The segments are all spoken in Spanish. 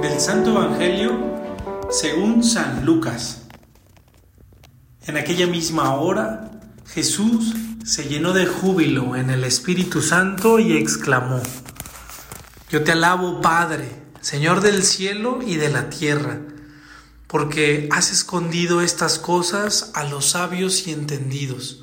Del Santo Evangelio según San Lucas. En aquella misma hora Jesús se llenó de júbilo en el Espíritu Santo y exclamó, Yo te alabo Padre, Señor del cielo y de la tierra, porque has escondido estas cosas a los sabios y entendidos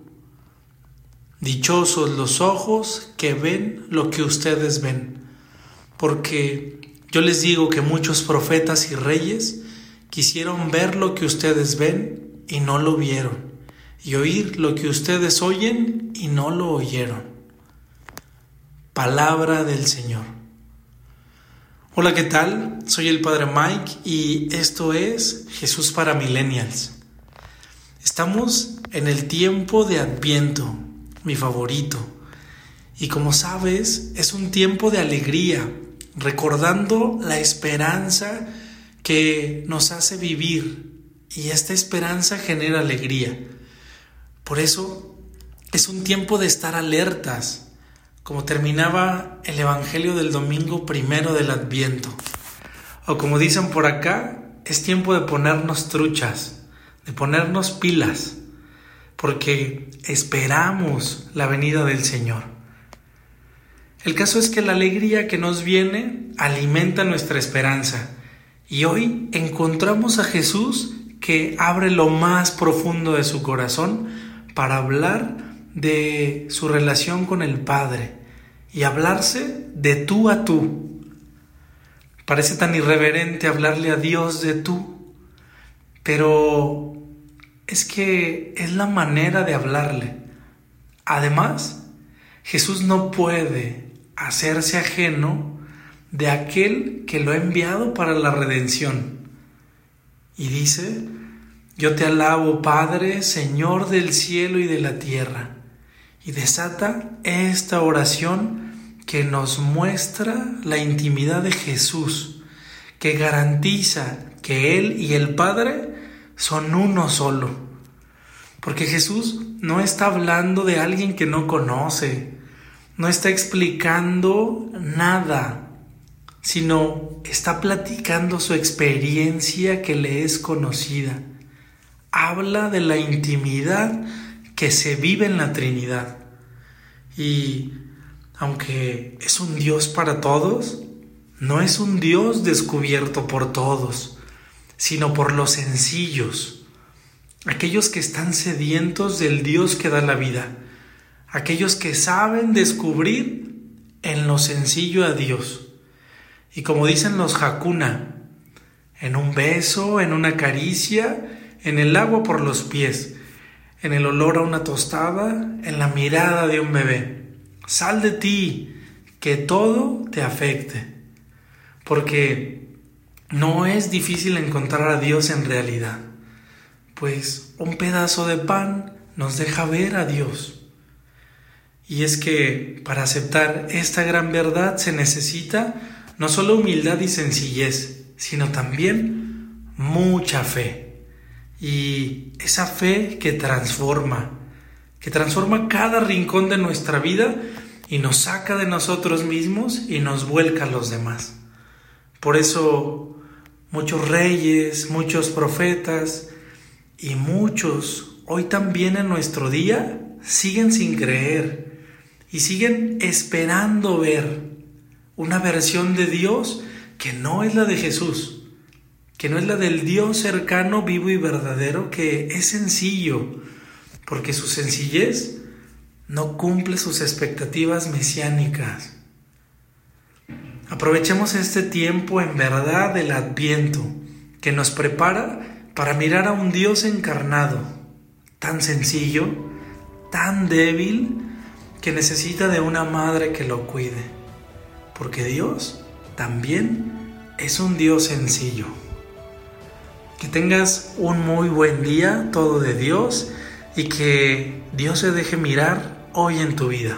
Dichosos los ojos que ven lo que ustedes ven, porque yo les digo que muchos profetas y reyes quisieron ver lo que ustedes ven y no lo vieron, y oír lo que ustedes oyen y no lo oyeron. Palabra del Señor. Hola, ¿qué tal? Soy el Padre Mike y esto es Jesús para Millennials. Estamos en el tiempo de Adviento mi favorito. Y como sabes, es un tiempo de alegría, recordando la esperanza que nos hace vivir. Y esta esperanza genera alegría. Por eso es un tiempo de estar alertas, como terminaba el Evangelio del domingo primero del Adviento. O como dicen por acá, es tiempo de ponernos truchas, de ponernos pilas porque esperamos la venida del Señor. El caso es que la alegría que nos viene alimenta nuestra esperanza y hoy encontramos a Jesús que abre lo más profundo de su corazón para hablar de su relación con el Padre y hablarse de tú a tú. Parece tan irreverente hablarle a Dios de tú, pero es que es la manera de hablarle. Además, Jesús no puede hacerse ajeno de aquel que lo ha enviado para la redención. Y dice, yo te alabo Padre, Señor del cielo y de la tierra. Y desata esta oración que nos muestra la intimidad de Jesús, que garantiza que Él y el Padre son uno solo. Porque Jesús no está hablando de alguien que no conoce, no está explicando nada, sino está platicando su experiencia que le es conocida. Habla de la intimidad que se vive en la Trinidad. Y aunque es un Dios para todos, no es un Dios descubierto por todos sino por los sencillos, aquellos que están sedientos del Dios que da la vida, aquellos que saben descubrir en lo sencillo a Dios. Y como dicen los Hakuna, en un beso, en una caricia, en el agua por los pies, en el olor a una tostada, en la mirada de un bebé. Sal de ti, que todo te afecte. Porque no es difícil encontrar a Dios en realidad, pues un pedazo de pan nos deja ver a Dios. Y es que para aceptar esta gran verdad se necesita no solo humildad y sencillez, sino también mucha fe. Y esa fe que transforma, que transforma cada rincón de nuestra vida y nos saca de nosotros mismos y nos vuelca a los demás. Por eso muchos reyes, muchos profetas y muchos hoy también en nuestro día siguen sin creer y siguen esperando ver una versión de Dios que no es la de Jesús, que no es la del Dios cercano, vivo y verdadero, que es sencillo, porque su sencillez no cumple sus expectativas mesiánicas. Aprovechemos este tiempo en verdad del adviento que nos prepara para mirar a un Dios encarnado, tan sencillo, tan débil, que necesita de una madre que lo cuide. porque Dios también es un Dios sencillo. Que tengas un muy buen día, todo de Dios, y que Dios se deje mirar hoy en tu vida.